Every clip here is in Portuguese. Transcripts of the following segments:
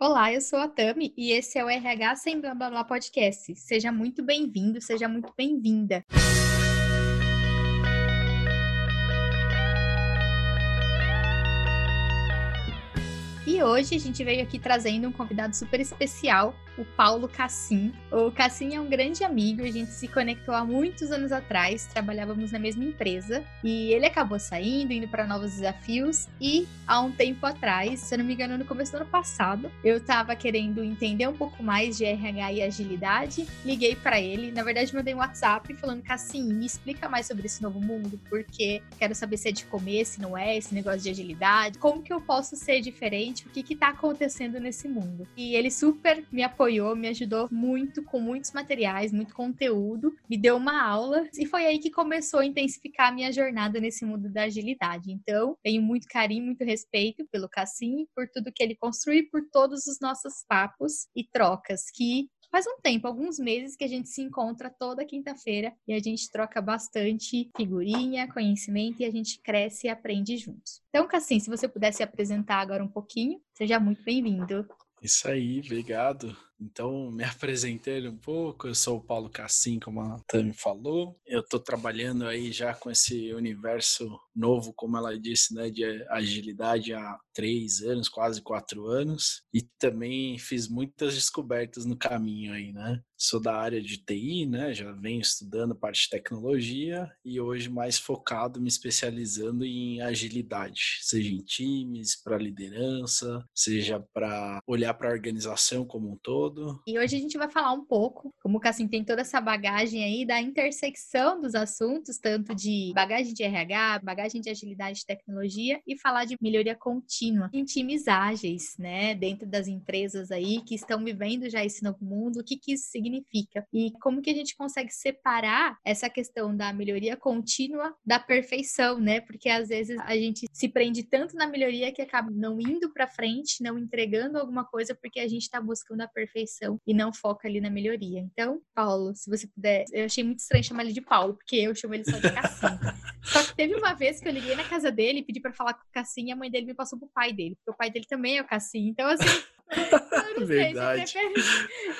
Olá, eu sou a Tami e esse é o RH Sem Blá Blá Blá Podcast. Seja muito bem-vindo, seja muito bem-vinda. Hoje a gente veio aqui trazendo um convidado super especial, o Paulo Cassim. O Cassim é um grande amigo, a gente se conectou há muitos anos atrás, trabalhávamos na mesma empresa e ele acabou saindo, indo para novos desafios. E há um tempo atrás, se eu não me engano, no começo do ano passado, eu estava querendo entender um pouco mais de RH e agilidade. Liguei para ele, na verdade, mandei um WhatsApp falando: Cassim, me explica mais sobre esse novo mundo, porque quero saber se é de comer, se não é, esse negócio de agilidade, como que eu posso ser diferente, o que que tá acontecendo nesse mundo. E ele super me apoiou apoiou, me ajudou muito com muitos materiais, muito conteúdo, me deu uma aula e foi aí que começou a intensificar a minha jornada nesse mundo da agilidade. Então, tenho muito carinho, muito respeito pelo Cassim, por tudo que ele construiu, por todos os nossos papos e trocas que faz um tempo, alguns meses que a gente se encontra toda quinta-feira e a gente troca bastante figurinha, conhecimento e a gente cresce e aprende juntos. Então, Cassim, se você pudesse apresentar agora um pouquinho, seja muito bem-vindo. Isso aí, obrigado. Então, me apresentei um pouco, eu sou o Paulo Cassim, como a Tami falou. Eu estou trabalhando aí já com esse universo novo, como ela disse, né, de agilidade há três anos, quase quatro anos. E também fiz muitas descobertas no caminho aí, né? Sou da área de TI, né? Já venho estudando parte de tecnologia e hoje mais focado, me especializando em agilidade, seja em times, para liderança, seja para olhar para a organização como um todo. E hoje a gente vai falar um pouco, como o Cassim tem toda essa bagagem aí, da intersecção dos assuntos, tanto de bagagem de RH, bagagem de agilidade e tecnologia, e falar de melhoria contínua em times ágeis, né, dentro das empresas aí que estão vivendo já esse novo mundo, o que, que isso significa e como que a gente consegue separar essa questão da melhoria contínua da perfeição, né, porque às vezes a gente se prende tanto na melhoria que acaba não indo para frente, não entregando alguma coisa porque a gente está buscando a perfeição e não foca ali na melhoria. Então, Paulo, se você puder, eu achei muito estranho chamar ele de Paulo, porque eu chamo ele só de Cassim. só que teve uma vez que eu liguei na casa dele e pedi para falar com o Cassim e a mãe dele me passou pro pai dele, porque o pai dele também é o Cassim. Então, assim. Eu Verdade. Sei,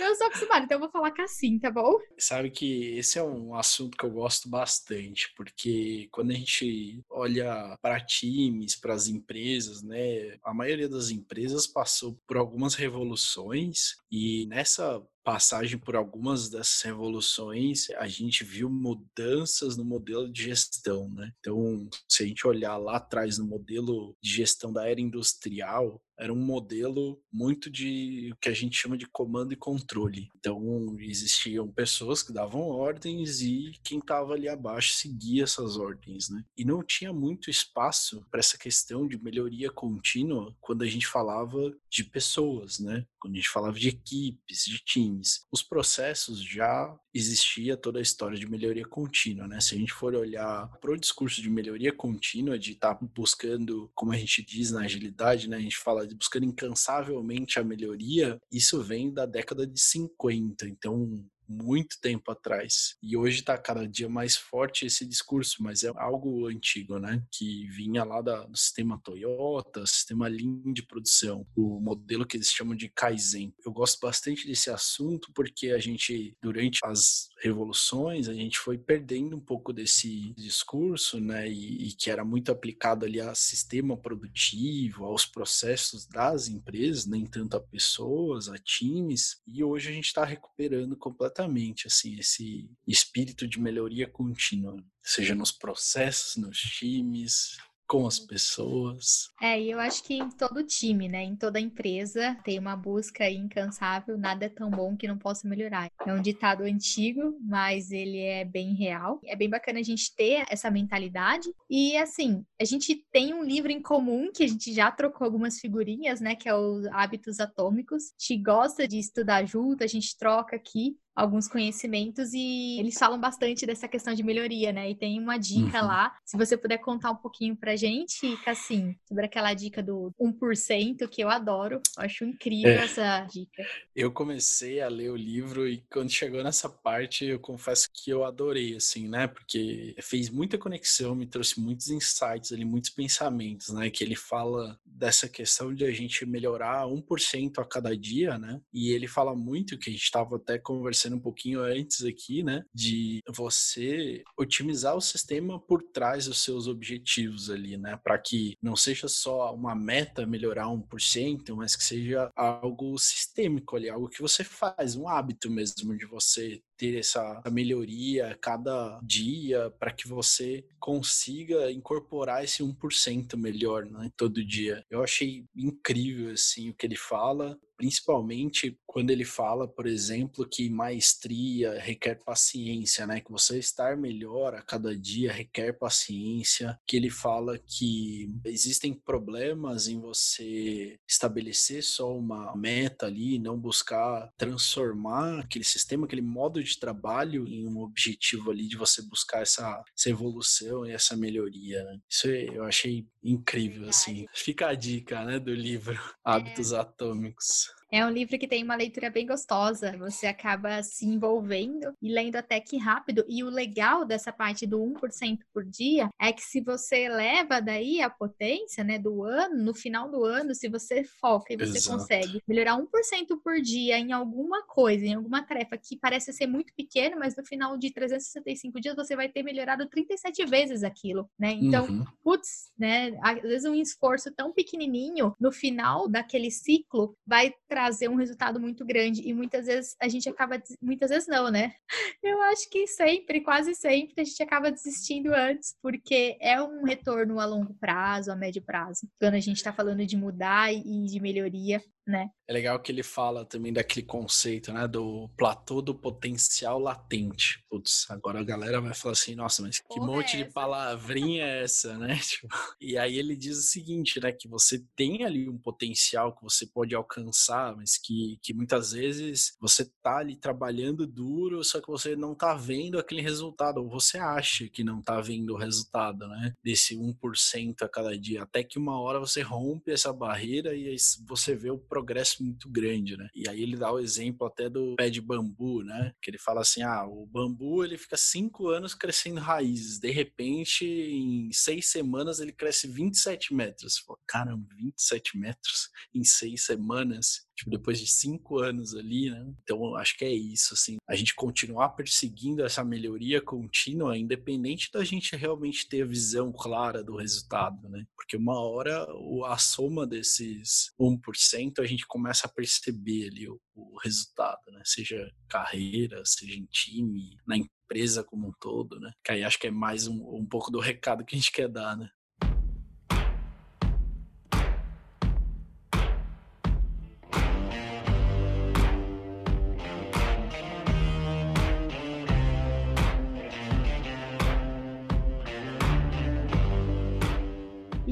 eu sou acostumada, então eu vou falar Cassim, tá bom? Sabe que esse é um assunto que eu gosto bastante, porque quando a gente olha para times, para as empresas, né, a maioria das empresas passou por algumas revoluções e nessa passagem por algumas dessas revoluções, a gente viu mudanças no modelo de gestão, né? Então, se a gente olhar lá atrás no modelo de gestão da era industrial, era um modelo muito de o que a gente chama de comando e controle. Então, existiam pessoas que davam ordens e quem estava ali abaixo seguia essas ordens, né? E não tinha muito espaço para essa questão de melhoria contínua quando a gente falava de pessoas, né? Quando a gente falava de equipes, de times. Os processos já existia toda a história de melhoria contínua, né? Se a gente for olhar para o discurso de melhoria contínua, de estar tá buscando, como a gente diz na agilidade, né? A gente fala de buscando incansavelmente a melhoria, isso vem da década de 50. Então, muito tempo atrás. E hoje está cada dia mais forte esse discurso, mas é algo antigo, né? Que vinha lá da, do sistema Toyota, sistema Lean de produção, o modelo que eles chamam de Kaizen. Eu gosto bastante desse assunto porque a gente, durante as revoluções, a gente foi perdendo um pouco desse discurso, né? E, e que era muito aplicado ali a sistema produtivo, aos processos das empresas, nem tanto a pessoas, a times. E hoje a gente está recuperando completamente exatamente assim esse espírito de melhoria contínua, seja nos processos, nos times, com as pessoas. É, e eu acho que em todo time, né, em toda empresa, tem uma busca incansável, nada é tão bom que não possa melhorar. É um ditado antigo, mas ele é bem real. É bem bacana a gente ter essa mentalidade. E assim, a gente tem um livro em comum que a gente já trocou algumas figurinhas, né, que é o Hábitos Atômicos. A gente gosta de estudar junto, a gente troca aqui alguns conhecimentos e eles falam bastante dessa questão de melhoria, né? E tem uma dica uhum. lá, se você puder contar um pouquinho pra gente, Cassim, sobre aquela dica do 1%, que eu adoro, eu acho incrível é. essa dica. Eu comecei a ler o livro e quando chegou nessa parte, eu confesso que eu adorei, assim, né? Porque fez muita conexão, me trouxe muitos insights ali, muitos pensamentos, né? Que ele fala dessa questão de a gente melhorar 1% a cada dia, né? E ele fala muito que a gente estava até conversando um pouquinho antes aqui, né? De você otimizar o sistema por trás dos seus objetivos ali, né? Para que não seja só uma meta melhorar 1%, mas que seja algo sistêmico ali, algo que você faz, um hábito mesmo de você ter essa melhoria cada dia para que você consiga incorporar esse 1% melhor, né, todo dia. Eu achei incrível assim o que ele fala principalmente quando ele fala, por exemplo, que maestria requer paciência, né? Que você estar melhor a cada dia requer paciência. Que ele fala que existem problemas em você estabelecer só uma meta ali, não buscar transformar aquele sistema, aquele modo de trabalho em um objetivo ali de você buscar essa, essa evolução e essa melhoria. Né? Isso eu achei incrível, assim. Fica a dica, né, do livro Hábitos é. Atômicos. É um livro que tem uma leitura bem gostosa, você acaba se envolvendo e lendo até que rápido. E o legal dessa parte do 1% por dia é que se você eleva daí a potência, né, do ano, no final do ano, se você foca e você Exato. consegue melhorar 1% por dia em alguma coisa, em alguma tarefa que parece ser muito pequena, mas no final de 365 dias você vai ter melhorado 37 vezes aquilo, né? Então, uhum. putz, né, às vezes um esforço tão pequenininho no final daquele ciclo vai trazer um resultado muito grande. E muitas vezes a gente acaba. Muitas vezes não, né? Eu acho que sempre, quase sempre, a gente acaba desistindo antes, porque é um retorno a longo prazo, a médio prazo. Quando a gente está falando de mudar e de melhoria, né? É legal que ele fala também daquele conceito, né, do platô do potencial latente. Putz, agora a galera vai falar assim, nossa, mas que Porra monte é de palavrinha é essa, né? Tipo, e aí ele diz o seguinte, né, que você tem ali um potencial que você pode alcançar, mas que, que muitas vezes você tá ali trabalhando duro, só que você não tá vendo aquele resultado, ou você acha que não tá vendo o resultado, né, desse 1% a cada dia, até que uma hora você rompe essa barreira e você vê o progresso muito grande, né? E aí ele dá o exemplo até do pé de bambu, né? Que ele fala assim, ah, o bambu ele fica cinco anos crescendo raízes, de repente em seis semanas ele cresce 27 metros. Fala, Caramba, 27 metros em seis semanas tipo, depois de cinco anos ali, né? Então, acho que é isso, assim, a gente continuar perseguindo essa melhoria contínua, independente da gente realmente ter a visão clara do resultado, né? Porque uma hora a soma desses 1% a gente começa a perceber ali o, o resultado, né? Seja carreira, seja em time, na empresa como um todo, né? Que aí acho que é mais um, um pouco do recado que a gente quer dar, né?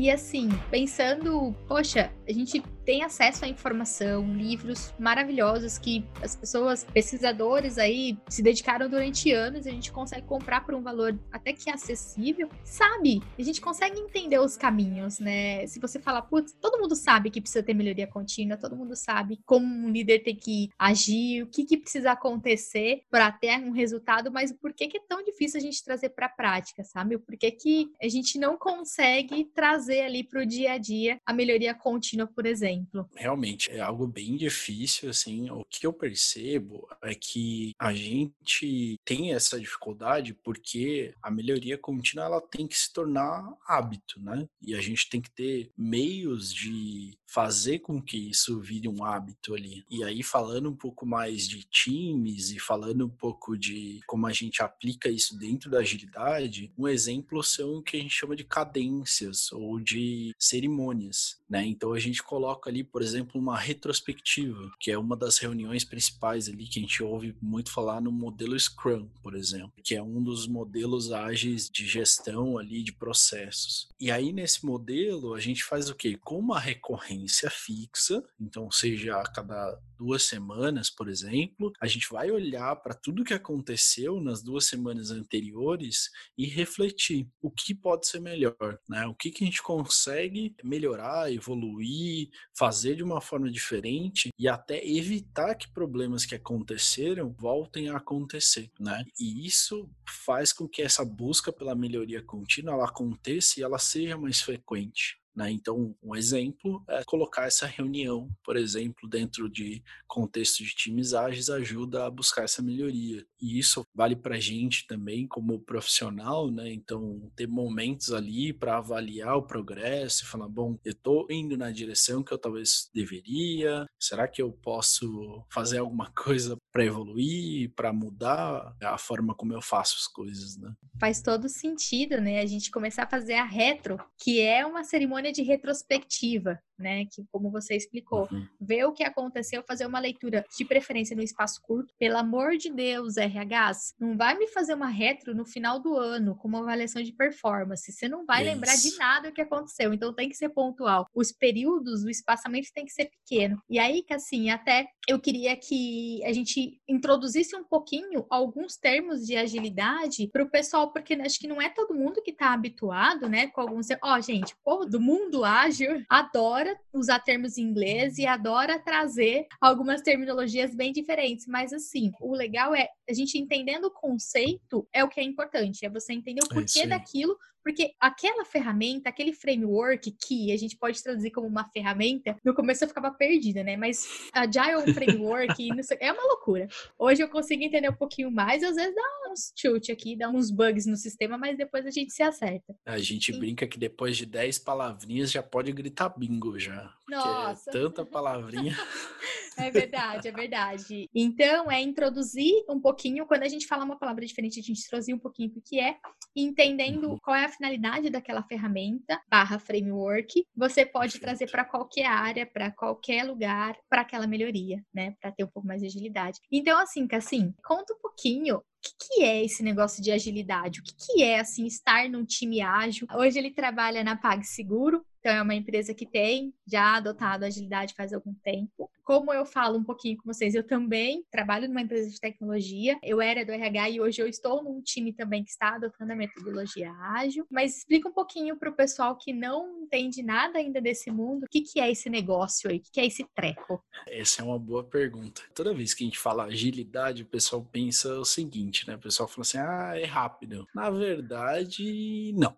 E assim, pensando, poxa, a gente tem acesso à informação, livros maravilhosos que as pessoas, pesquisadores aí, se dedicaram durante anos a gente consegue comprar por um valor até que acessível, sabe? A gente consegue entender os caminhos, né? Se você falar, putz, todo mundo sabe que precisa ter melhoria contínua, todo mundo sabe como um líder tem que agir, o que, que precisa acontecer para ter um resultado, mas por que, que é tão difícil a gente trazer para a prática, sabe? Por que, que a gente não consegue trazer ali para o dia a dia a melhoria contínua, por exemplo? Exemplo. Realmente, é algo bem difícil, assim. O que eu percebo é que a gente tem essa dificuldade porque a melhoria contínua ela tem que se tornar hábito, né? E a gente tem que ter meios de fazer com que isso vire um hábito ali. E aí, falando um pouco mais de times e falando um pouco de como a gente aplica isso dentro da agilidade, um exemplo são o que a gente chama de cadências ou de cerimônias, né? Então a gente coloca ali, por exemplo, uma retrospectiva, que é uma das reuniões principais ali que a gente ouve muito falar no modelo Scrum, por exemplo, que é um dos modelos ágeis de gestão ali de processos. E aí nesse modelo a gente faz o quê? Com uma recorrência fixa, então seja a cada duas semanas, por exemplo, a gente vai olhar para tudo que aconteceu nas duas semanas anteriores e refletir o que pode ser melhor, né? O que, que a gente consegue melhorar, evoluir, fazer de uma forma diferente e até evitar que problemas que aconteceram voltem a acontecer, né? E isso faz com que essa busca pela melhoria contínua ela aconteça e ela seja mais frequente. Né? Então, um exemplo é colocar essa reunião, por exemplo, dentro de contexto de times ágeis, ajuda a buscar essa melhoria. E isso vale para a gente também, como profissional, né? Então, ter momentos ali para avaliar o progresso e falar: bom, eu estou indo na direção que eu talvez deveria, será que eu posso fazer alguma coisa para evoluir, para mudar a forma como eu faço as coisas, né? Faz todo sentido, né? A gente começar a fazer a retro, que é uma cerimônia de retrospectiva, né? Que como você explicou, uhum. ver o que aconteceu, fazer uma leitura de preferência no espaço curto. Pelo amor de Deus, RHs, não vai me fazer uma retro no final do ano com uma avaliação de performance. Você não vai lembrar de nada o que aconteceu, então tem que ser pontual. Os períodos, o espaçamento tem que ser pequeno. E aí, que assim, até eu queria que a gente introduzisse um pouquinho alguns termos de agilidade para o pessoal, porque acho que não é todo mundo que está habituado, né, com alguns. Ó, oh, gente, o povo do mundo ágil adora usar termos em inglês e adora trazer algumas terminologias bem diferentes, mas assim, o legal é a gente entendendo o conceito é o que é importante, é você entender o é porquê é daquilo porque aquela ferramenta, aquele framework que a gente pode traduzir como uma ferramenta, no começo eu ficava perdida, né? Mas Agile Framework é uma loucura. Hoje eu consigo entender um pouquinho mais, às vezes dá uns chute aqui, dá uns bugs no sistema, mas depois a gente se acerta. A gente e... brinca que depois de 10 palavrinhas já pode gritar bingo já. É Nossa! É tanta palavrinha. É verdade, é verdade. Então, é introduzir um pouquinho, quando a gente fala uma palavra diferente, a gente introduzir um pouquinho o que é, entendendo uhum. qual é a finalidade daquela ferramenta barra framework, você pode trazer para qualquer área, para qualquer lugar, para aquela melhoria, né? Para ter um pouco mais de agilidade. Então, assim, assim, conta um pouquinho que, que é esse negócio de agilidade? O que, que é, assim, estar num time ágil? Hoje ele trabalha na PagSeguro, então é uma empresa que tem já adotado agilidade faz algum tempo. Como eu falo um pouquinho com vocês, eu também trabalho numa empresa de tecnologia. Eu era do RH e hoje eu estou num time também que está adotando a metodologia ágil. Mas explica um pouquinho para o pessoal que não entende nada ainda desse mundo, o que, que é esse negócio aí? O que, que é esse treco? Essa é uma boa pergunta. Toda vez que a gente fala agilidade, o pessoal pensa o seguinte, né? O pessoal fala assim, ah, é rápido. Na verdade, não.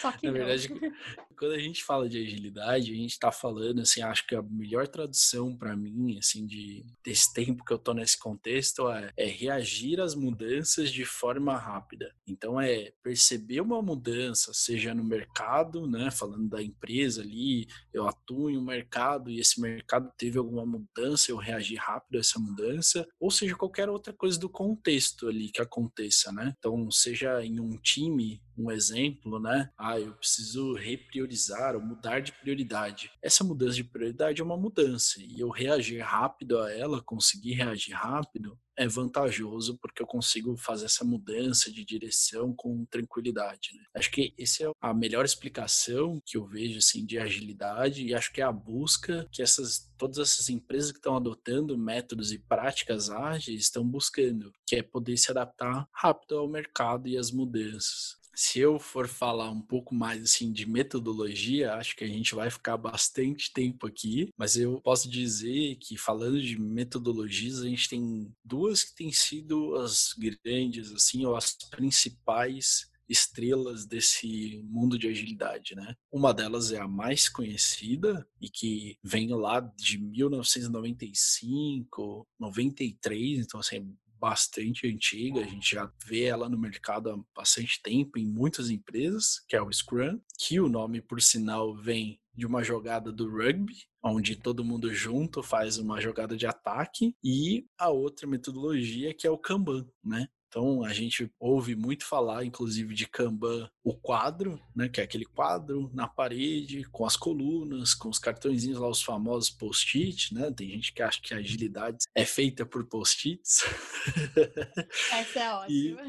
Só que Na não. quando a gente fala de agilidade, a gente está falando, assim, acho que a melhor tradução para mim, assim, de desse tempo que eu tô nesse contexto é, é reagir às mudanças de forma rápida. Então é perceber uma mudança, seja no mercado, né, falando da empresa ali, eu atuo em um mercado e esse mercado teve alguma mudança, eu reagi rápido a essa mudança, ou seja, qualquer outra coisa do contexto ali que aconteça, né? Então, seja em um time, um exemplo, né? Ah, eu preciso repriorizar ou mudar de prioridade. Essa mudança de prioridade é uma mudança e eu reagir rápido a ela, conseguir reagir rápido, é vantajoso porque eu consigo fazer essa mudança de direção com tranquilidade. Né? Acho que essa é a melhor explicação que eu vejo assim de agilidade e acho que é a busca que essas todas essas empresas que estão adotando métodos e práticas ágeis estão buscando, que é poder se adaptar rápido ao mercado e às mudanças se eu for falar um pouco mais assim de metodologia, acho que a gente vai ficar bastante tempo aqui, mas eu posso dizer que falando de metodologias, a gente tem duas que têm sido as grandes assim, ou as principais estrelas desse mundo de agilidade, né? Uma delas é a mais conhecida e que vem lá de 1995, 93, então assim, bastante antiga, a gente já vê ela no mercado há bastante tempo em muitas empresas, que é o Scrum, que o nome, por sinal, vem de uma jogada do rugby, onde todo mundo junto faz uma jogada de ataque, e a outra metodologia que é o Kanban, né? Então a gente ouve muito falar, inclusive, de Kanban, o quadro, né? Que é aquele quadro na parede, com as colunas, com os cartõezinhos lá, os famosos post-it, né? Tem gente que acha que a agilidade é feita por post-its. Essa é ótima.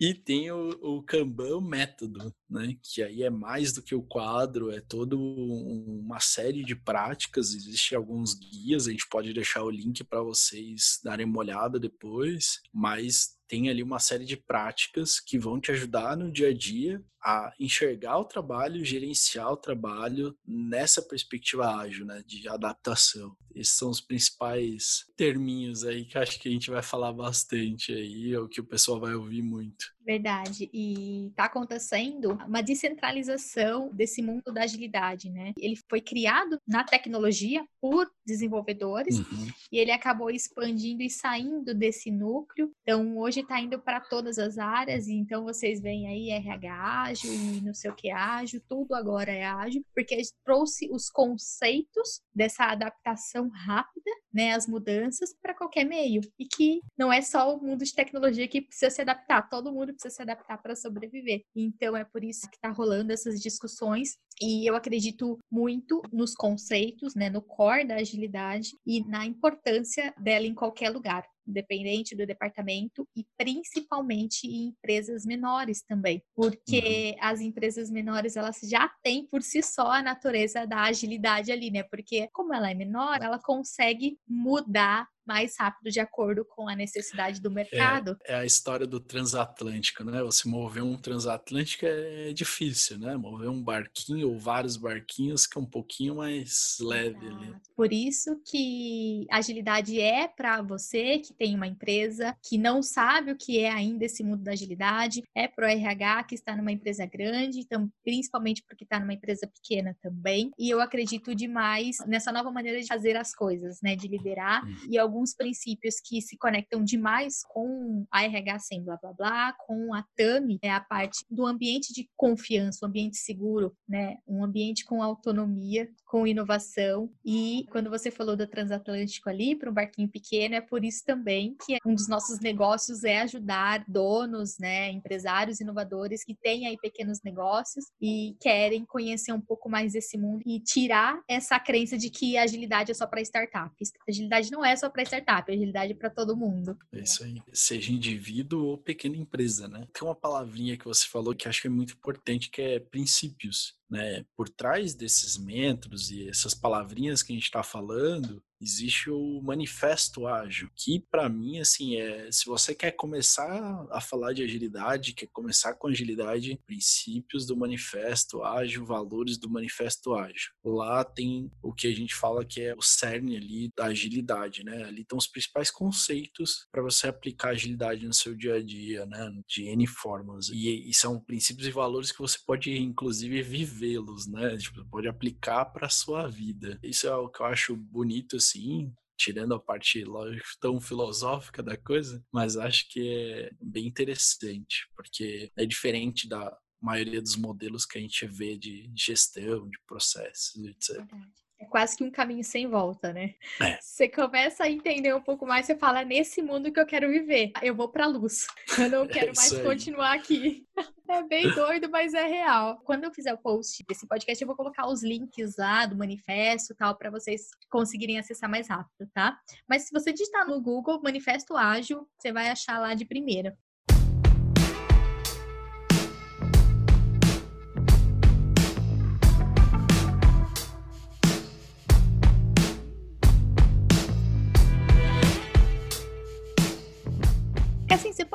E, e tem o, o Kanban método, né? Que aí é mais do que o quadro, é toda uma série de práticas, existe alguns guias, a gente pode deixar o link para vocês darem uma olhada depois, mas tem ali uma série de práticas que vão te ajudar no dia a dia a enxergar o trabalho, gerenciar o trabalho nessa perspectiva ágil, né, de adaptação. Esses são os principais terminhos aí que acho que a gente vai falar bastante aí, ou que o pessoal vai ouvir muito. Verdade. E está acontecendo uma descentralização desse mundo da agilidade, né? Ele foi criado na tecnologia por desenvolvedores uhum. e ele acabou expandindo e saindo desse núcleo. Então, hoje está indo para todas as áreas. E então, vocês veem aí RH ágil e não sei o que ágil, tudo agora é ágil, porque trouxe os conceitos dessa adaptação rápida, né? As mudanças para qualquer meio. E que não é só o mundo de tecnologia que precisa se adaptar, todo mundo precisa se adaptar para sobreviver. Então é por isso que está rolando essas discussões e eu acredito muito nos conceitos, né, no core da agilidade e na importância dela em qualquer lugar independente do departamento e principalmente em empresas menores também, porque uhum. as empresas menores elas já têm por si só a natureza da agilidade ali, né? Porque como ela é menor, ela consegue mudar mais rápido de acordo com a necessidade do mercado. É, é, a história do transatlântico, né? Você mover um transatlântico é difícil, né? Mover um barquinho ou vários barquinhos que é um pouquinho mais leve ali. Por isso que agilidade é para você que tem uma empresa que não sabe o que é ainda esse mundo da agilidade, é para o RH que está numa empresa grande, então, principalmente porque está numa empresa pequena também. E eu acredito demais nessa nova maneira de fazer as coisas, né? De liderar hum. e alguns princípios que se conectam demais com a RH sem blá blá blá, com a TAMI, é a parte do ambiente de confiança, um ambiente seguro, né? Um ambiente com autonomia, com inovação. E quando você falou do transatlântico ali, para um barquinho pequeno, é por isso também que um dos nossos negócios é ajudar donos, né, empresários inovadores que têm aí pequenos negócios e querem conhecer um pouco mais desse mundo e tirar essa crença de que agilidade é só para startups. Agilidade não é só para para startup, agilidade para todo mundo. É isso aí. Seja indivíduo ou pequena empresa, né? Tem uma palavrinha que você falou que acho que é muito importante, que é princípios. Né? Por trás desses métodos e essas palavrinhas que a gente está falando, existe o manifesto ágil, que para mim assim é, se você quer começar a falar de agilidade, quer começar com agilidade, princípios do manifesto ágil, valores do manifesto ágil. Lá tem o que a gente fala que é o cerne ali da agilidade, né? Ali estão os principais conceitos para você aplicar agilidade no seu dia a dia, né? De N formas. E, e são princípios e valores que você pode inclusive vivê-los, né? Tipo, pode aplicar para sua vida. Isso é o que eu acho bonito assim assim, tirando a parte, lógico, tão filosófica da coisa, mas acho que é bem interessante, porque é diferente da maioria dos modelos que a gente vê de gestão, de processos, etc. Verdade é quase que um caminho sem volta, né? É. Você começa a entender um pouco mais, você fala, é nesse mundo que eu quero viver. Eu vou pra luz. Eu não quero é mais continuar aqui. É bem doido, mas é real. Quando eu fizer o post desse podcast, eu vou colocar os links lá do manifesto e tal, para vocês conseguirem acessar mais rápido, tá? Mas se você digitar no Google Manifesto Ágil, você vai achar lá de primeira.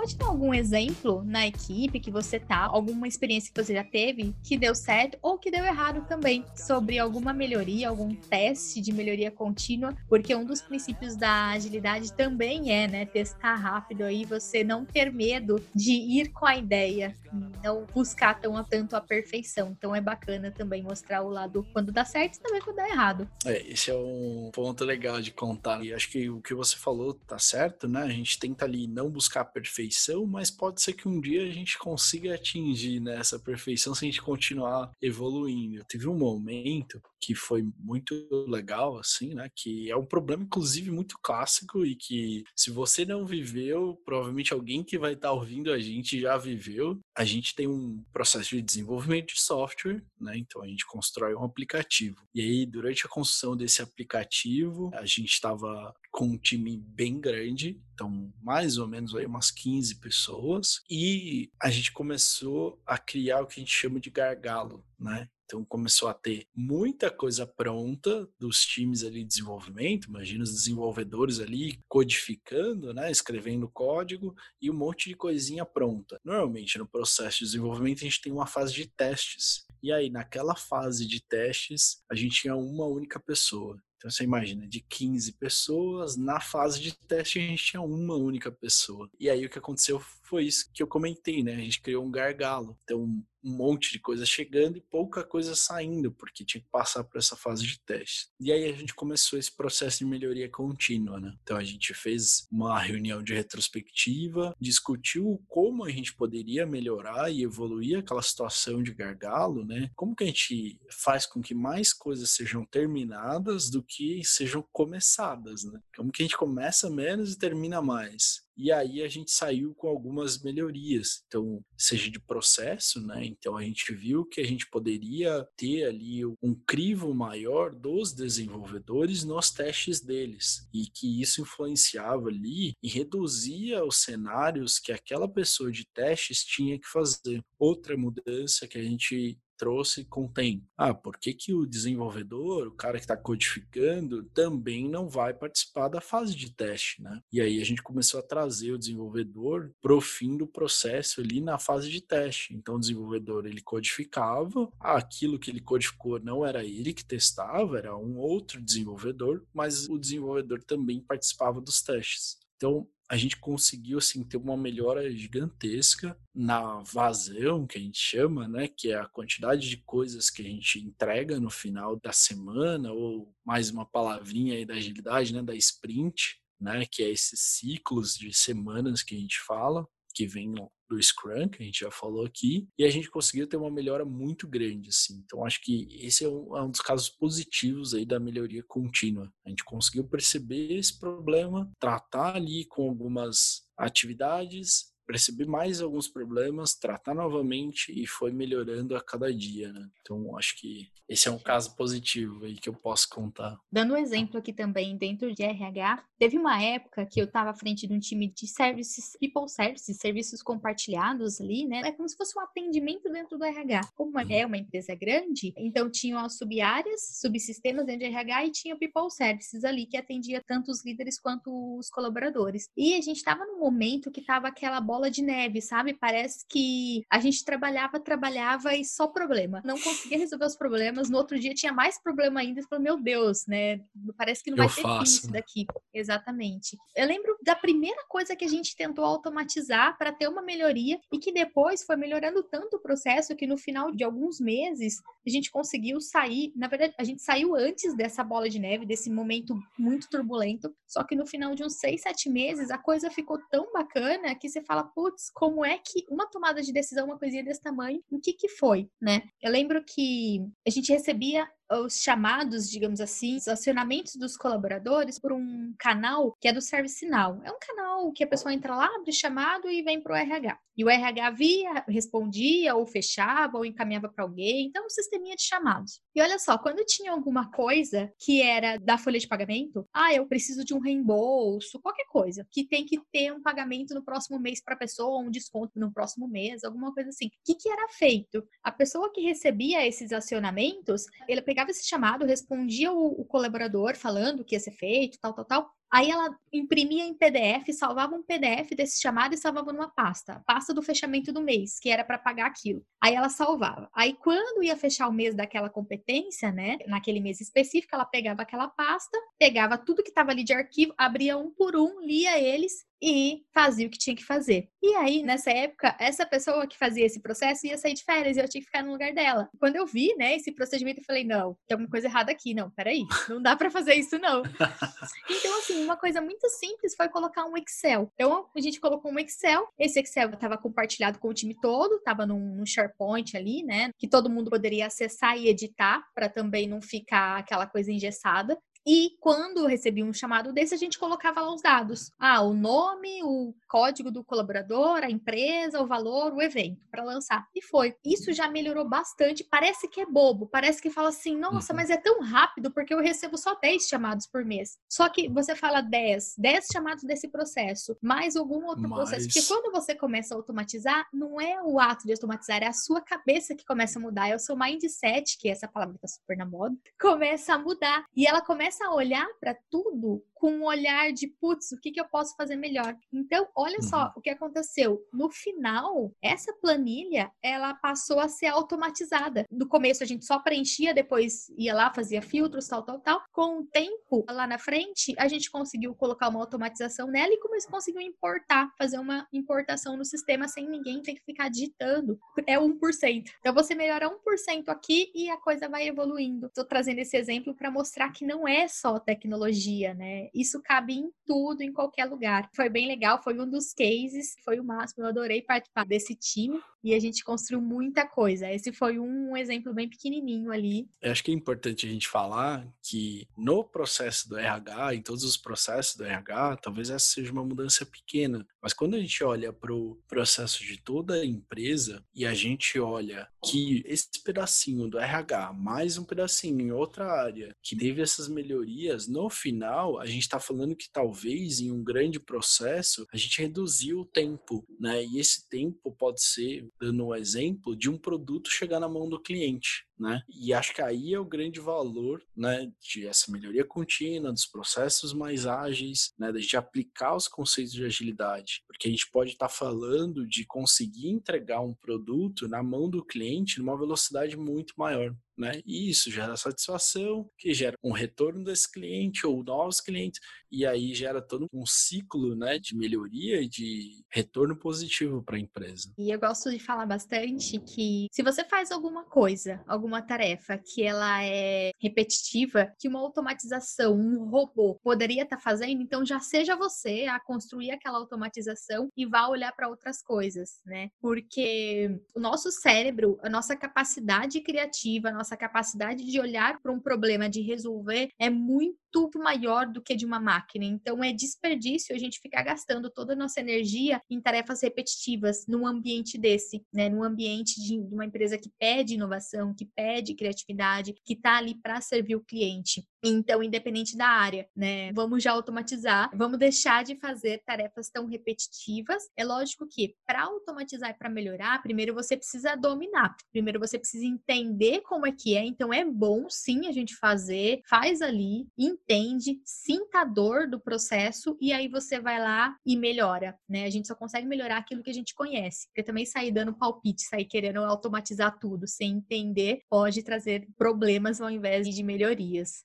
Pode dar algum exemplo na equipe que você tá, alguma experiência que você já teve que deu certo ou que deu errado também, sobre alguma melhoria, algum teste de melhoria contínua, porque um dos princípios da agilidade também é, né, testar rápido aí, você não ter medo de ir com a ideia, não buscar tão a tanto a perfeição. Então é bacana também mostrar o lado quando dá certo e também quando dá errado. É, esse é um ponto legal de contar. E acho que o que você falou tá certo, né? A gente tenta ali não buscar a perfeição perfeição, mas pode ser que um dia a gente consiga atingir né, essa perfeição se a gente continuar evoluindo. Teve um momento que foi muito legal, assim, né? Que é um problema, inclusive, muito clássico e que, se você não viveu, provavelmente alguém que vai estar tá ouvindo a gente já viveu. A gente tem um processo de desenvolvimento de software, né? Então a gente constrói um aplicativo. E aí, durante a construção desse aplicativo, a gente estava com um time bem grande, então mais ou menos aí umas 15 pessoas, e a gente começou a criar o que a gente chama de gargalo, né? Então começou a ter muita coisa pronta dos times ali de desenvolvimento, imagina os desenvolvedores ali codificando, né, escrevendo código e um monte de coisinha pronta. Normalmente no processo de desenvolvimento a gente tem uma fase de testes. E aí naquela fase de testes a gente tinha uma única pessoa. Então você imagina, de 15 pessoas, na fase de teste a gente tinha uma única pessoa. E aí o que aconteceu foi isso que eu comentei, né? A gente criou um gargalo. Então um monte de coisa chegando e pouca coisa saindo, porque tinha que passar por essa fase de teste. E aí a gente começou esse processo de melhoria contínua, né? Então a gente fez uma reunião de retrospectiva, discutiu como a gente poderia melhorar e evoluir aquela situação de gargalo, né? Como que a gente faz com que mais coisas sejam terminadas do que sejam começadas, né? Como que a gente começa menos e termina mais? E aí a gente saiu com algumas melhorias, então seja de processo, né? Então a gente viu que a gente poderia ter ali um crivo maior dos desenvolvedores nos testes deles e que isso influenciava ali e reduzia os cenários que aquela pessoa de testes tinha que fazer. Outra mudança que a gente trouxe contém. Ah, por que, que o desenvolvedor, o cara que está codificando, também não vai participar da fase de teste, né? E aí a gente começou a trazer o desenvolvedor pro fim do processo ali na fase de teste. Então o desenvolvedor ele codificava, aquilo que ele codificou não era ele que testava, era um outro desenvolvedor, mas o desenvolvedor também participava dos testes. Então, a gente conseguiu assim ter uma melhora gigantesca na vazão que a gente chama, né, que é a quantidade de coisas que a gente entrega no final da semana ou mais uma palavrinha aí da agilidade, né, da sprint, né, que é esses ciclos de semanas que a gente fala, que vem do Scrum, que a gente já falou aqui, e a gente conseguiu ter uma melhora muito grande, assim. Então, acho que esse é um, é um, dos casos positivos aí da melhoria contínua. A gente conseguiu perceber esse problema, tratar ali com algumas atividades percebi mais alguns problemas, tratar novamente e foi melhorando a cada dia, né? Então, acho que esse é um caso positivo aí que eu posso contar. Dando um exemplo aqui também, dentro de RH, teve uma época que eu estava à frente de um time de services, people services, serviços compartilhados ali, né? É como se fosse um atendimento dentro do RH. Como é uma empresa grande, então tinham as sub-áreas, subsistemas dentro de RH e tinha people services ali que atendia tanto os líderes quanto os colaboradores. E a gente estava num momento que estava aquela bola bola de neve, sabe? Parece que a gente trabalhava, trabalhava e só problema. Não conseguia resolver os problemas. No outro dia tinha mais problema ainda. Você falou, meu Deus, né? Parece que não vai ter fim isso né? daqui. Exatamente. Eu lembro da primeira coisa que a gente tentou automatizar para ter uma melhoria e que depois foi melhorando tanto o processo que no final de alguns meses a gente conseguiu sair. Na verdade, a gente saiu antes dessa bola de neve, desse momento muito turbulento. Só que no final de uns seis, sete meses a coisa ficou tão bacana que você fala, putz, como é que uma tomada de decisão, uma coisinha desse tamanho, o que que foi, né? Eu lembro que a gente recebia os chamados, digamos assim, os acionamentos dos colaboradores por um canal que é do ServiceNow. É um canal que a pessoa entra lá, abre chamado e vem para o RH. E o RH via, respondia, ou fechava, ou encaminhava para alguém. Então, um sisteminha de chamados. E olha só, quando tinha alguma coisa que era da folha de pagamento, ah, eu preciso de um reembolso, qualquer coisa, que tem que ter um pagamento no próximo mês para a pessoa, um desconto no próximo mês, alguma coisa assim. O que, que era feito? A pessoa que recebia esses acionamentos, ele pegava esse chamado, respondia o, o colaborador falando o que ia ser feito, tal, tal, tal, Aí ela imprimia em PDF, salvava um PDF desse chamado e salvava numa pasta, pasta do fechamento do mês, que era para pagar aquilo. Aí ela salvava. Aí quando ia fechar o mês daquela competência, né, naquele mês específico, ela pegava aquela pasta, pegava tudo que estava ali de arquivo, abria um por um, lia eles e fazia o que tinha que fazer. E aí, nessa época, essa pessoa que fazia esse processo ia sair de férias e eu tinha que ficar no lugar dela. Quando eu vi, né, esse procedimento, eu falei, não, tem alguma coisa errada aqui, não, peraí, não dá para fazer isso, não. Então, assim, uma coisa muito simples foi colocar um Excel. Então, a gente colocou um Excel, esse Excel estava compartilhado com o time todo, estava num, num SharePoint ali, né, que todo mundo poderia acessar e editar, para também não ficar aquela coisa engessada. E quando recebi um chamado desse, a gente colocava lá os dados. Ah, o nome, o código do colaborador, a empresa, o valor, o evento para lançar. E foi. Isso já melhorou bastante. Parece que é bobo, parece que fala assim: nossa, uhum. mas é tão rápido porque eu recebo só 10 chamados por mês. Só que você fala 10, 10 chamados desse processo, mais algum outro mais... processo. Porque quando você começa a automatizar, não é o ato de automatizar, é a sua cabeça que começa a mudar, é o seu mindset, que essa palavra tá super na moda, começa a mudar. E ela começa começa a olhar para tudo com um olhar de, putz, o que, que eu posso fazer melhor? Então, olha uhum. só o que aconteceu. No final, essa planilha, ela passou a ser automatizada. No começo, a gente só preenchia, depois ia lá, fazia filtros, tal, tal, tal. Com o tempo, lá na frente, a gente conseguiu colocar uma automatização nela e conseguiu importar, fazer uma importação no sistema sem ninguém ter que ficar digitando. É 1%. Então, você melhora 1% aqui e a coisa vai evoluindo. Estou trazendo esse exemplo para mostrar que não é só tecnologia, né? Isso cabe em tudo, em qualquer lugar. Foi bem legal, foi um dos cases, foi o máximo. Eu adorei participar desse time e a gente construiu muita coisa. Esse foi um exemplo bem pequenininho ali. Eu acho que é importante a gente falar que no processo do RH, em todos os processos do RH, talvez essa seja uma mudança pequena, mas quando a gente olha para o processo de toda a empresa e a gente olha que esse pedacinho do RH, mais um pedacinho em outra área, que teve essas melhorias, no final a gente está falando que talvez em um grande processo a gente reduziu o tempo, né? E esse tempo pode ser dando um exemplo de um produto chegar na mão do cliente né? E acho que aí é o grande valor, né, de essa melhoria contínua, dos processos mais ágeis, né, da gente aplicar os conceitos de agilidade, porque a gente pode estar tá falando de conseguir entregar um produto na mão do cliente numa velocidade muito maior. Né? E isso gera satisfação, que gera um retorno desse cliente ou novos clientes, e aí gera todo um ciclo né, de melhoria e de retorno positivo para a empresa. E eu gosto de falar bastante que se você faz alguma coisa, alguma tarefa que ela é repetitiva, que uma automatização, um robô poderia estar tá fazendo, então já seja você a construir aquela automatização e vá olhar para outras coisas, né? Porque o nosso cérebro, a nossa capacidade criativa, a nossa capacidade de olhar para um problema, de resolver, é muito maior do que de uma máquina. Então é desperdício a gente ficar gastando toda a nossa energia em tarefas repetitivas num ambiente desse, né? Num ambiente de uma empresa que pede inovação, que pede criatividade, que está ali para servir o cliente. Então, independente da área, né? Vamos já automatizar, vamos deixar de fazer tarefas tão repetitivas. É lógico que para automatizar e para melhorar, primeiro você precisa dominar, primeiro você precisa entender como é que é. Então, é bom sim a gente fazer, faz ali, entende, sinta a dor do processo e aí você vai lá e melhora, né? A gente só consegue melhorar aquilo que a gente conhece, porque também sair dando palpite, sair querendo automatizar tudo sem entender pode trazer problemas ao invés de melhorias.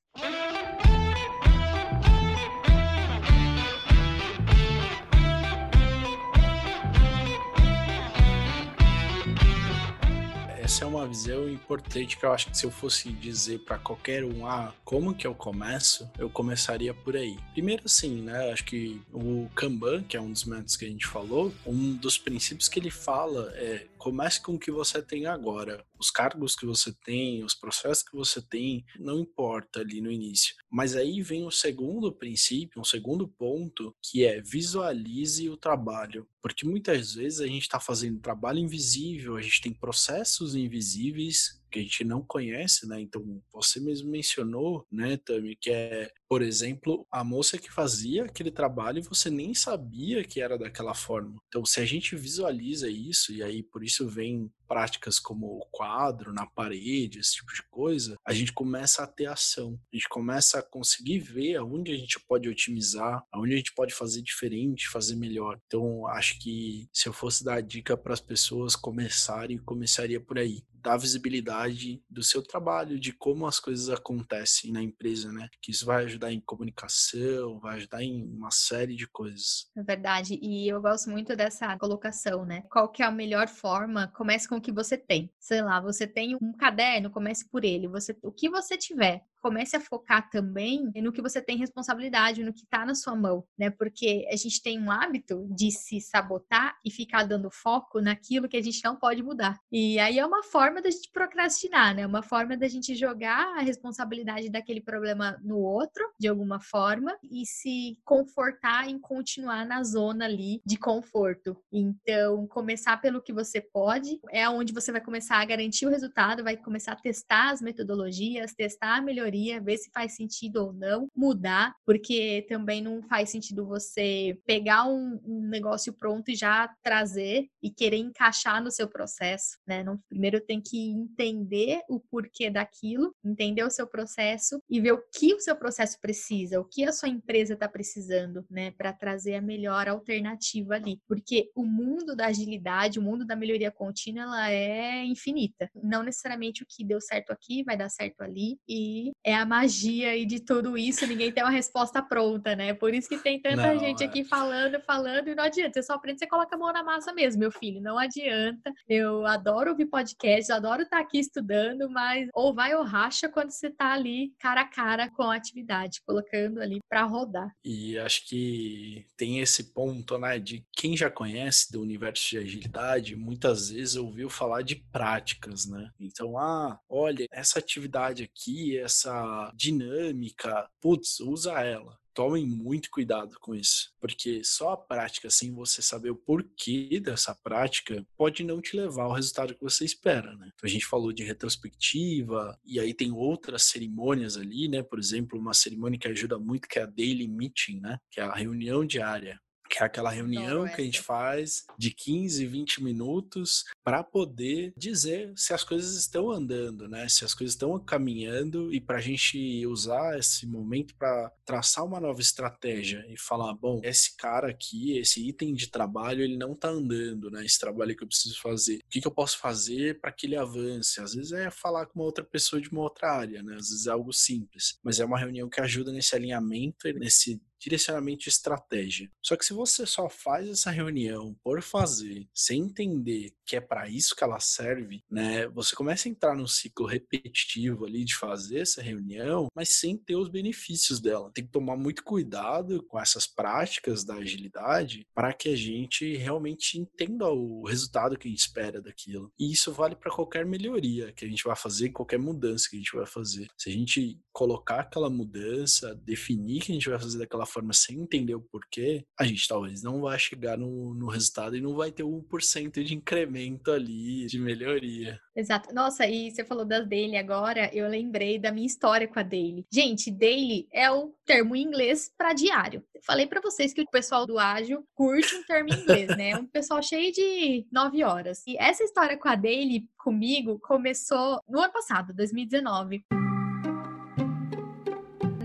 É uma visão importante que eu acho que se eu fosse dizer para qualquer um, ah, como que eu começo, eu começaria por aí. Primeiro, assim, né? Acho que o Kanban, que é um dos métodos que a gente falou, um dos princípios que ele fala é comece com o que você tem agora. Os cargos que você tem, os processos que você tem, não importa ali no início. Mas aí vem o segundo princípio, um segundo ponto, que é visualize o trabalho. Porque muitas vezes a gente está fazendo trabalho invisível, a gente tem processos invisíveis que a gente não conhece, né? Então, você mesmo mencionou, né, Tami, que é, por exemplo, a moça que fazia aquele trabalho e você nem sabia que era daquela forma. Então, se a gente visualiza isso, e aí por isso vem práticas como o quadro na parede, esse tipo de coisa, a gente começa a ter ação. A gente começa a conseguir ver aonde a gente pode otimizar, aonde a gente pode fazer diferente, fazer melhor. Então, acho que se eu fosse dar dica para as pessoas começarem, começaria por aí dar visibilidade do seu trabalho, de como as coisas acontecem na empresa, né? Que isso vai ajudar em comunicação, vai ajudar em uma série de coisas. É verdade, e eu gosto muito dessa colocação, né? Qual que é a melhor forma? Comece com o que você tem. Sei lá, você tem um caderno, comece por ele. Você, o que você tiver, comece a focar também no que você tem responsabilidade, no que está na sua mão, né? Porque a gente tem um hábito de se sabotar e ficar dando foco naquilo que a gente não pode mudar. E aí é uma forma da gente procrastinar, né? Uma forma da gente jogar a responsabilidade daquele problema no outro, de alguma forma, e se confortar em continuar na zona ali de conforto. Então, começar pelo que você pode é onde você vai começar a garantir o resultado, vai começar a testar as metodologias, testar a melhoria ver se faz sentido ou não, mudar, porque também não faz sentido você pegar um, um negócio pronto e já trazer e querer encaixar no seu processo, né? Não, primeiro tem que entender o porquê daquilo, entender o seu processo e ver o que o seu processo precisa, o que a sua empresa está precisando, né, para trazer a melhor alternativa ali, porque o mundo da agilidade, o mundo da melhoria contínua, ela é infinita. Não necessariamente o que deu certo aqui vai dar certo ali e é a magia e de tudo isso, ninguém tem uma resposta pronta, né? Por isso que tem tanta não, gente é... aqui falando, falando e não adianta, você só aprende, você coloca a mão na massa mesmo, meu filho, não adianta. Eu adoro ouvir podcast, adoro estar aqui estudando, mas ou vai ou racha quando você está ali cara a cara com a atividade, colocando ali para rodar. E acho que tem esse ponto, né, de quem já conhece do universo de agilidade, muitas vezes ouviu falar de práticas, né? Então, ah, olha, essa atividade aqui, essa dinâmica, putz, usa ela tomem muito cuidado com isso, porque só a prática, sem você saber o porquê dessa prática, pode não te levar ao resultado que você espera, né? Então a gente falou de retrospectiva, e aí tem outras cerimônias ali, né? Por exemplo, uma cerimônia que ajuda muito, que é a Daily Meeting, né? Que é a reunião diária que é aquela reunião que a gente faz de 15, 20 minutos para poder dizer se as coisas estão andando, né? Se as coisas estão caminhando e para a gente usar esse momento para traçar uma nova estratégia e falar, bom, esse cara aqui, esse item de trabalho, ele não está andando, né? Esse trabalho que eu preciso fazer. O que, que eu posso fazer para que ele avance? Às vezes é falar com uma outra pessoa de uma outra área, né? Às vezes é algo simples, mas é uma reunião que ajuda nesse alinhamento, nesse direcionamento de estratégia. Só que se você só faz essa reunião por fazer, sem entender que é para isso que ela serve, né? Você começa a entrar num ciclo repetitivo ali de fazer essa reunião, mas sem ter os benefícios dela. Tem que tomar muito cuidado com essas práticas da agilidade para que a gente realmente entenda o resultado que a gente espera daquilo. E isso vale para qualquer melhoria que a gente vai fazer, qualquer mudança que a gente vai fazer. Se a gente colocar aquela mudança, definir que a gente vai fazer daquela forma sem entender o porquê, a gente talvez não vai chegar no, no resultado e não vai ter 1% de incremento ali, de melhoria. Exato. Nossa, e você falou das daily agora, eu lembrei da minha história com a daily. Gente, daily é o termo em inglês para diário. Falei para vocês que o pessoal do ágil curte um termo em inglês, né? É um pessoal cheio de nove horas. E essa história com a daily comigo começou no ano passado, 2019.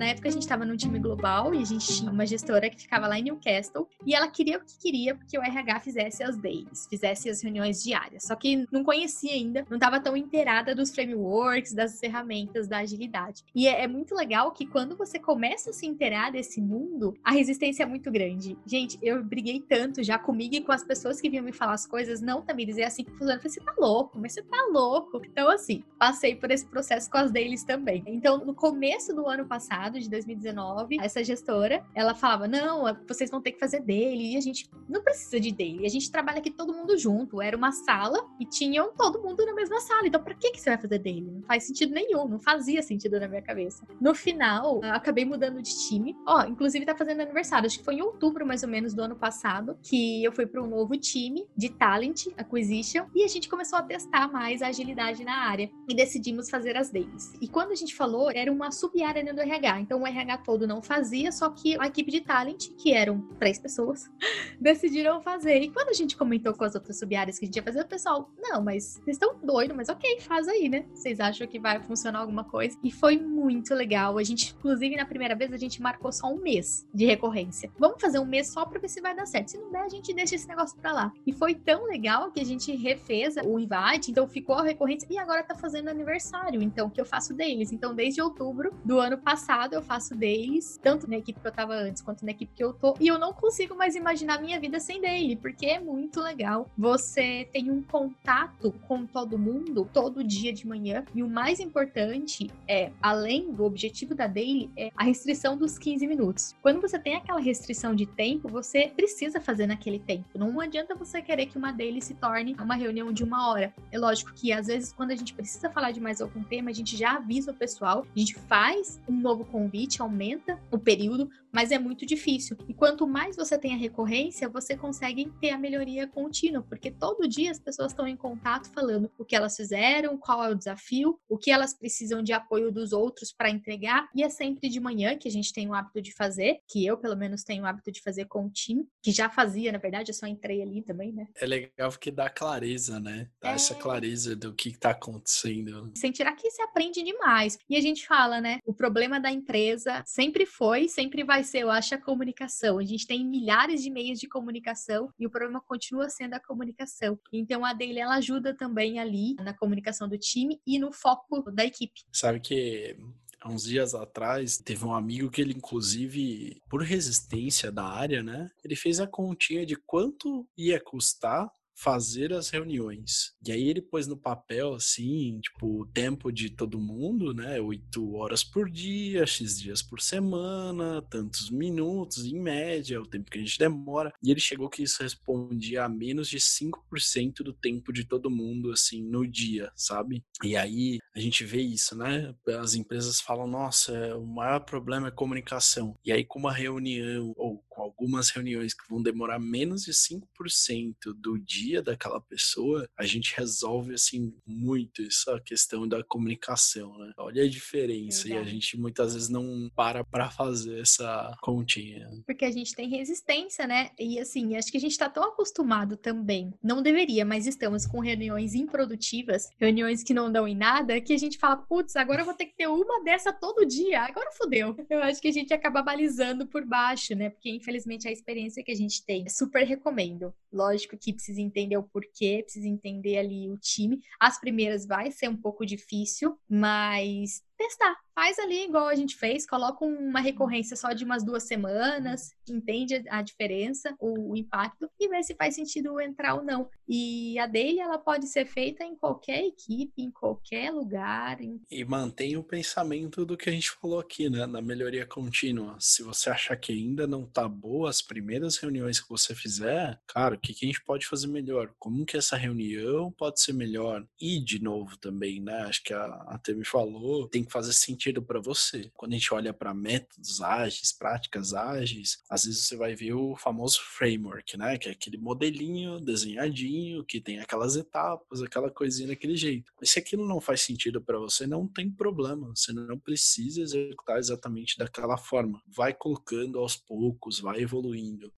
Na época a gente estava num time global e a gente tinha uma gestora que ficava lá em Newcastle e ela queria o que queria porque o RH fizesse as dailies, fizesse as reuniões diárias. Só que não conhecia ainda, não estava tão inteirada dos frameworks, das ferramentas da agilidade. E é, é, muito legal que quando você começa a se inteirar desse mundo, a resistência é muito grande. Gente, eu briguei tanto já comigo e com as pessoas que vinham me falar as coisas, não também dizer assim, fulano, você tá louco, mas você tá louco. Então, assim, passei por esse processo com as dailies também. Então, no começo do ano passado, de 2019, essa gestora, ela falava: não, vocês vão ter que fazer dele, e a gente não precisa de dele, a gente trabalha aqui todo mundo junto. Era uma sala e tinham todo mundo na mesma sala. Então, pra que, que você vai fazer dele? Não faz sentido nenhum, não fazia sentido na minha cabeça. No final, acabei mudando de time. Ó, inclusive tá fazendo aniversário, acho que foi em outubro mais ou menos do ano passado, que eu fui para um novo time de talent acquisition e a gente começou a testar mais a agilidade na área e decidimos fazer as deles. E quando a gente falou, era uma sub-área do RH. Então o RH todo não fazia, só que a equipe de talent, que eram três pessoas, decidiram fazer. E quando a gente comentou com as outras sub-áreas que a gente ia fazer, o pessoal, não, mas vocês estão doidos, mas ok, faz aí, né? Vocês acham que vai funcionar alguma coisa? E foi muito legal. A gente, inclusive, na primeira vez, a gente marcou só um mês de recorrência. Vamos fazer um mês só pra ver se vai dar certo. Se não der, a gente deixa esse negócio pra lá. E foi tão legal que a gente refez o invite, então ficou a recorrência e agora tá fazendo aniversário, então que eu faço deles. Então, desde outubro do ano passado, eu faço deles, tanto na equipe que eu tava antes quanto na equipe que eu tô, e eu não consigo mais imaginar minha vida sem dele, porque é muito legal. Você tem um contato com todo mundo todo dia de manhã, e o mais importante é, além do objetivo da daily, é a restrição dos 15 minutos. Quando você tem aquela restrição de tempo, você precisa fazer naquele tempo. Não adianta você querer que uma daily se torne uma reunião de uma hora. É lógico que às vezes quando a gente precisa falar de mais algum tema, a gente já avisa o pessoal, a gente faz um novo convite, aumenta o período, mas é muito difícil. E quanto mais você tem a recorrência, você consegue ter a melhoria contínua, porque todo dia as pessoas estão em contato falando o que elas fizeram, qual é o desafio, o que elas precisam de apoio dos outros para entregar. E é sempre de manhã que a gente tem o hábito de fazer, que eu pelo menos tenho o hábito de fazer com o time, que já fazia, na verdade, eu só entrei ali também, né? É legal porque dá clareza, né? Dá é... essa clareza do que está acontecendo. Sem tirar que se aprende demais. E a gente fala, né? O problema da empresa sempre foi, sempre vai ser, eu acho, a comunicação. A gente tem milhares de meios de comunicação e o problema continua sendo a comunicação. Então a Daily ela ajuda também ali na comunicação do time e no foco da equipe. Sabe que há uns dias atrás, teve um amigo que ele, inclusive, por resistência da área, né? Ele fez a continha de quanto ia custar fazer as reuniões. E aí ele pôs no papel, assim, tipo, o tempo de todo mundo, né? Oito horas por dia, X dias por semana, tantos minutos, em média, é o tempo que a gente demora. E ele chegou que isso respondia a menos de 5% do tempo de todo mundo, assim, no dia, sabe? E aí a gente vê isso, né? As empresas falam, nossa, o maior problema é comunicação. E aí, com uma reunião, ou com algumas reuniões que vão demorar menos de 5% do dia daquela pessoa, a gente resolve assim muito essa questão da comunicação, né? Olha a diferença Verdade. e a gente muitas vezes não para para fazer essa continha. Porque a gente tem resistência, né? E assim, acho que a gente está tão acostumado também, não deveria, mas estamos com reuniões improdutivas, reuniões que não dão em nada, que a gente fala, putz, agora eu vou ter que ter uma dessa todo dia, agora fodeu. Eu acho que a gente acaba balizando por baixo, né? Porque infelizmente, a experiência que a gente tem. Super recomendo. Lógico que precisa entender o porquê, precisa entender ali o time. As primeiras vai ser um pouco difícil, mas testar. Faz ali igual a gente fez, coloca uma recorrência só de umas duas semanas, entende a diferença, o, o, impacto, e vê se faz sentido entrar ou não. E a dele, ela pode ser feita em qualquer equipe, em qualquer lugar. Em... E mantém o pensamento do que a gente falou aqui, né? Na melhoria contínua. Se você achar que ainda não tá boa as primeiras reuniões que você fizer, cara, o que, que a gente pode fazer melhor? Como que essa reunião pode ser melhor? E, de novo, também, né? Acho que a, a Temi falou, tem que fazer sentido para você. Quando a gente olha para métodos ágeis, práticas ágeis, às vezes você vai ver o famoso framework, né? Que é aquele modelinho desenhadinho que tem aquelas etapas, aquela coisinha daquele jeito. Mas se aquilo não faz sentido para você, não tem problema. Você não precisa executar exatamente daquela forma. Vai colocando aos poucos, vai evoluindo.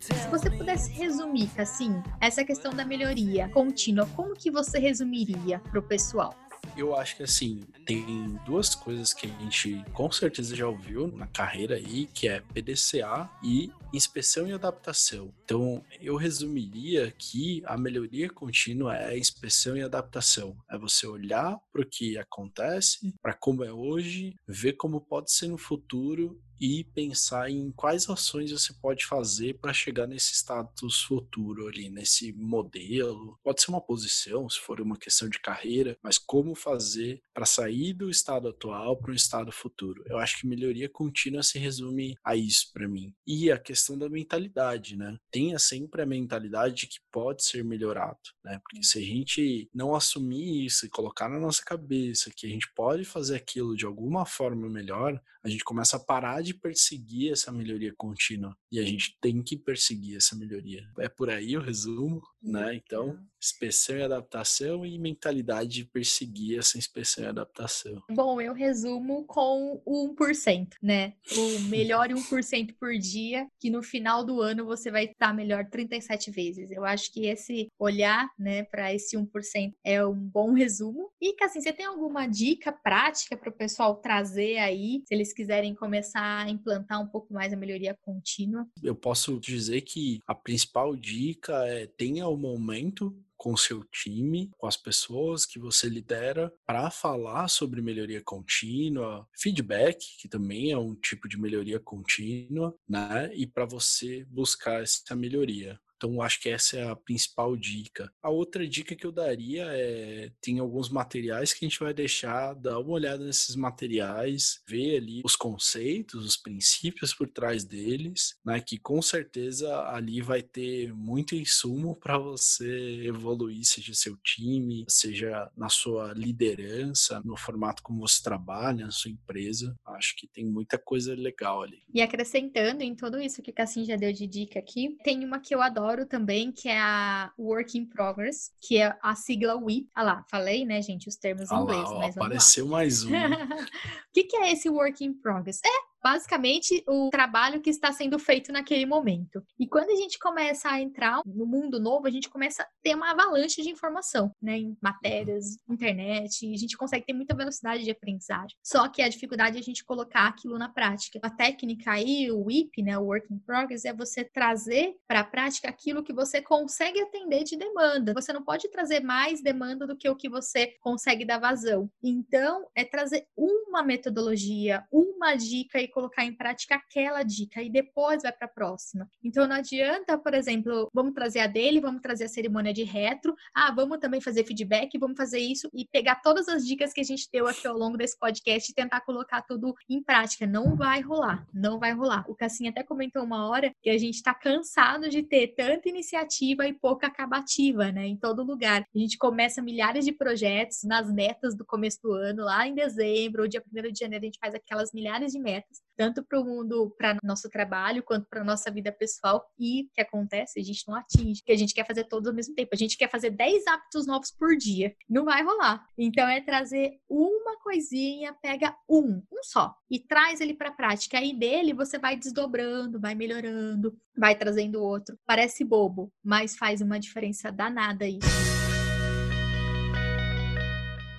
Se você pudesse resumir, assim, essa questão da melhoria contínua, como que você resumiria para o pessoal? Eu acho que assim, tem duas coisas que a gente com certeza já ouviu na carreira aí, que é PDCA e inspeção e adaptação. Então, eu resumiria que a melhoria contínua é inspeção e adaptação. É você olhar para o que acontece, para como é hoje, ver como pode ser no futuro e pensar em quais ações você pode fazer para chegar nesse status futuro ali, nesse modelo. Pode ser uma posição, se for uma questão de carreira, mas como fazer para sair do estado atual para um estado futuro. Eu acho que melhoria contínua se resume a isso para mim. E a questão da mentalidade, né? Tenha sempre a mentalidade de que pode ser melhorado, né? Porque se a gente não assumir isso e colocar na nossa cabeça que a gente pode fazer aquilo de alguma forma melhor, a gente começa a parar de perseguir essa melhoria contínua. E a gente tem que perseguir essa melhoria. É por aí o resumo, né? Então, inspeção e adaptação e mentalidade de perseguir essa inspeção e adaptação. Bom, eu resumo com o 1%, né? O melhor 1% por dia, que no final do ano você vai estar melhor 37 vezes. Eu acho que esse olhar, né, para esse 1% é um bom resumo. E, assim, você tem alguma dica prática para o pessoal trazer aí, se eles quiserem começar a implantar um pouco mais a melhoria contínua? Eu posso dizer que a principal dica é tenha o momento com seu time, com as pessoas que você lidera, para falar sobre melhoria contínua, feedback, que também é um tipo de melhoria contínua, né? E para você buscar essa melhoria. Então, acho que essa é a principal dica. A outra dica que eu daria é: tem alguns materiais que a gente vai deixar, dá uma olhada nesses materiais, ver ali os conceitos, os princípios por trás deles, né? Que com certeza ali vai ter muito insumo para você evoluir, seja seu time, seja na sua liderança, no formato como você trabalha, na sua empresa. Acho que tem muita coisa legal ali. E acrescentando em tudo isso que Cassim já deu de dica aqui, tem uma que eu adoro também, que é a Work in Progress, que é a sigla WIP. Ah lá, falei, né, gente, os termos em inglês. Lá, ó, mas apareceu mais um. o que, que é esse Work in Progress? É basicamente o trabalho que está sendo feito naquele momento. E quando a gente começa a entrar no mundo novo, a gente começa a ter uma avalanche de informação, né, em matérias, internet, a gente consegue ter muita velocidade de aprendizagem. Só que a dificuldade é a gente colocar aquilo na prática. A técnica aí, o WIP, né, o Work in Progress, é você trazer para a prática aquilo que você consegue atender de demanda. Você não pode trazer mais demanda do que o que você consegue dar vazão. Então, é trazer uma metodologia, uma dica colocar em prática aquela dica e depois vai para a próxima. Então não adianta, por exemplo, vamos trazer a dele, vamos trazer a cerimônia de retro, ah, vamos também fazer feedback, vamos fazer isso e pegar todas as dicas que a gente deu aqui ao longo desse podcast e tentar colocar tudo em prática. Não vai rolar, não vai rolar. O Cassim até comentou uma hora que a gente está cansado de ter tanta iniciativa e pouca acabativa, né? Em todo lugar. A gente começa milhares de projetos nas metas do começo do ano, lá em dezembro, ou dia 1 de janeiro, a gente faz aquelas milhares de metas tanto para o mundo, para nosso trabalho, quanto para nossa vida pessoal. E o que acontece? A gente não atinge, que a gente quer fazer todos ao mesmo tempo. A gente quer fazer 10 hábitos novos por dia. Não vai rolar. Então é trazer uma coisinha, pega um, um só, e traz ele para a prática. Aí dele você vai desdobrando, vai melhorando, vai trazendo outro. Parece bobo, mas faz uma diferença danada aí.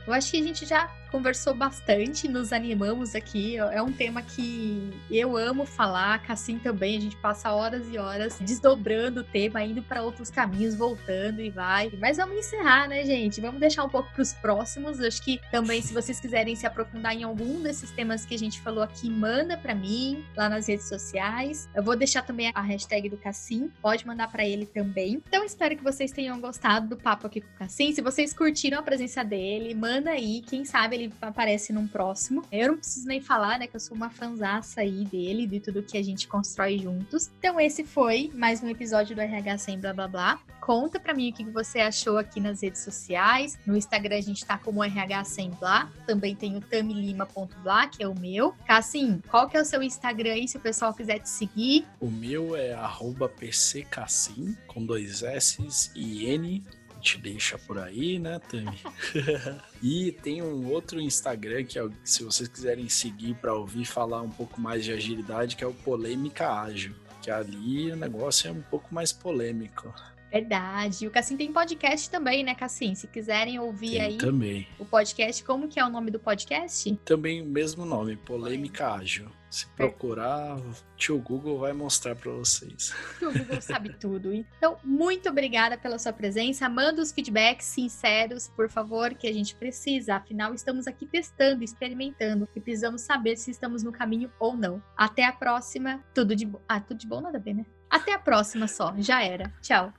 Eu acho que a gente já conversou bastante, nos animamos aqui. É um tema que eu amo falar, Cassim também. A gente passa horas e horas desdobrando o tema, indo para outros caminhos, voltando e vai. Mas vamos encerrar, né, gente? Vamos deixar um pouco para os próximos. Acho que também, se vocês quiserem se aprofundar em algum desses temas que a gente falou aqui, manda para mim lá nas redes sociais. Eu vou deixar também a hashtag do Cassim, pode mandar para ele também. Então, espero que vocês tenham gostado do papo aqui com o Cassim. Se vocês curtiram a presença dele, manda aí. Quem sabe ele aparece num próximo. Eu não preciso nem falar, né, que eu sou uma fanzaça aí dele, de tudo que a gente constrói juntos. Então esse foi mais um episódio do RH sem blá blá blá. Conta pra mim o que você achou aqui nas redes sociais. No Instagram a gente tá como RH sem blá. Também tem o tamilima.blá, que é o meu. Cassim, qual que é o seu Instagram aí, se o pessoal quiser te seguir? O meu é pccassim, com dois S e N te deixa por aí, né, Tami? e tem um outro Instagram que, é, se vocês quiserem seguir para ouvir falar um pouco mais de agilidade, que é o Polêmica Ágil. Que ali o negócio é um pouco mais polêmico. Verdade. O Cassim tem podcast também, né, Cassim? Se quiserem ouvir tem aí também. o podcast, como que é o nome do podcast? Também o mesmo nome, Polêmica Ágil. Se procurar, o tio Google vai mostrar para vocês. O Google sabe tudo. Então, muito obrigada pela sua presença. Manda os feedbacks sinceros, por favor, que a gente precisa. Afinal, estamos aqui testando, experimentando e precisamos saber se estamos no caminho ou não. Até a próxima. Tudo de bom. Ah, tudo de bom nada a ver, né? Até a próxima só. Já era. Tchau.